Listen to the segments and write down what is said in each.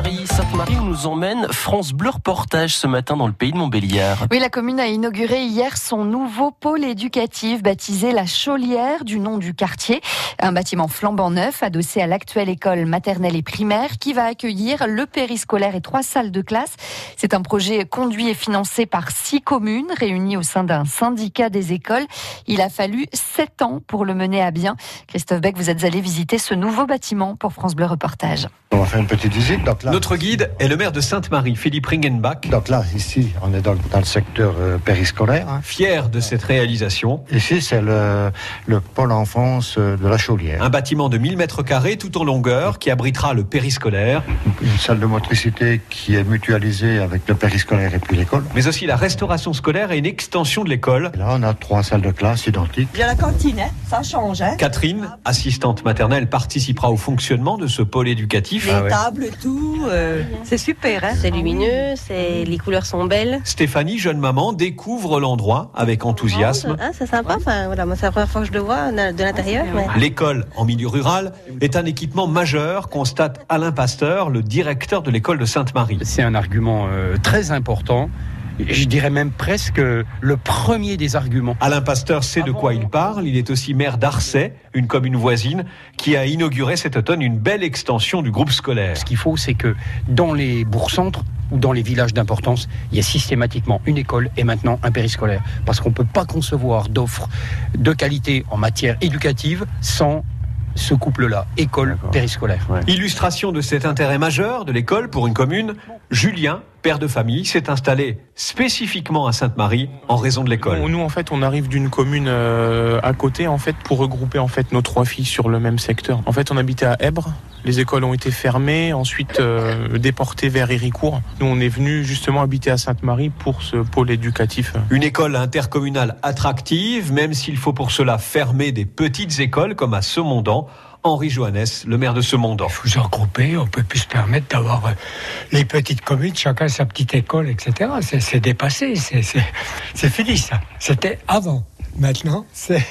Sainte-Marie, Sainte-Marie où nous emmène France Bleu Reportage ce matin dans le pays de Montbéliard. Oui, la commune a inauguré hier son nouveau pôle éducatif baptisé La Chaulière du nom du quartier. Un bâtiment flambant neuf adossé à l'actuelle école maternelle et primaire qui va accueillir le périscolaire et trois salles de classe. C'est un projet conduit et financé par six communes réunies au sein d'un syndicat des écoles. Il a fallu sept ans pour le mener à bien. Christophe Beck, vous êtes allé visiter ce nouveau bâtiment pour France Bleu Reportage. On va faire une petite visite. Donc là, Notre guide est le maire de Sainte-Marie, Philippe Ringenbach, donc là ici, on est dans, dans le secteur euh, périscolaire. hein. fier de cette réalisation. Ici, c'est le, le pôle enfance euh, de la Chaulière. Un bâtiment de 1000 mètres carrés tout en longueur qui abritera le périscolaire, Une salle de motricité qui est mutualisée avec le périscolaire et puis l'école. mais aussi la restauration scolaire et une extension de l'école. Là, on a trois salles de classe identiques. Il y a la cantine, hein, ça change. Hein. Catherine, assistante maternelle, participera au fonctionnement de ce pôle éducatif. Les tables, tout, euh, c'est super. Hein. C'est lumineux, c'est les couleurs sont belles. Stéphanie, jeune maman, découvre l'endroit avec enthousiasme. Hein, c'est sympa. Enfin, voilà, moi c'est la première fois que je le vois de l'intérieur. mais- L'école en milieu rural est un équipement majeur, constate Alain Pasteur, le directeur de l'école de Sainte-Marie. C'est un argument euh, très important. Je dirais même presque le premier des arguments. Alain Pasteur sait de quoi il parle. Il est aussi maire d'Arcet, une commune voisine, qui a inauguré cet automne une belle extension du groupe scolaire. Ce qu'il faut, c'est que dans les bourgs-centres ou dans les villages d'importance, il y a systématiquement une école et maintenant un périscolaire. Parce qu'on ne peut pas concevoir d'offres de qualité en matière éducative sans ce couple-là, école-périscolaire. Illustration de cet intérêt majeur de l'école pour une commune, Julien, père de famille, s'est installé spécifiquement à Sainte-Marie en raison de l'école. Nous, nous, en fait, on arrive d'une commune euh, à côté, en fait, pour regrouper en fait nos trois filles sur le même secteur. En fait, on habitait à Ebre. Les écoles ont été fermées, ensuite euh, déportées vers Héricourt. Nous, on est venu justement habiter à Sainte-Marie pour ce pôle éducatif. Une école intercommunale attractive, même s'il faut pour cela fermer des petites écoles comme à Semondan. Henri Johannes, le maire de Semondan. faut se regrouper, on peut plus se permettre d'avoir euh, les petites communes, chacun sa petite école, etc. C'est- C'est dépassé, c'est- c'est c'est fini ça. C'était avant. Maintenant, c'est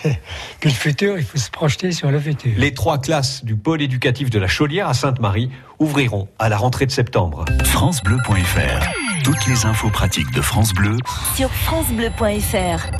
que le futur, il faut se projeter sur le futur. Les trois classes du pôle éducatif de la Chaulière à Sainte-Marie ouvriront à la rentrée de septembre. francebleu.fr. Toutes les infos pratiques de France Bleu sur francebleu.fr.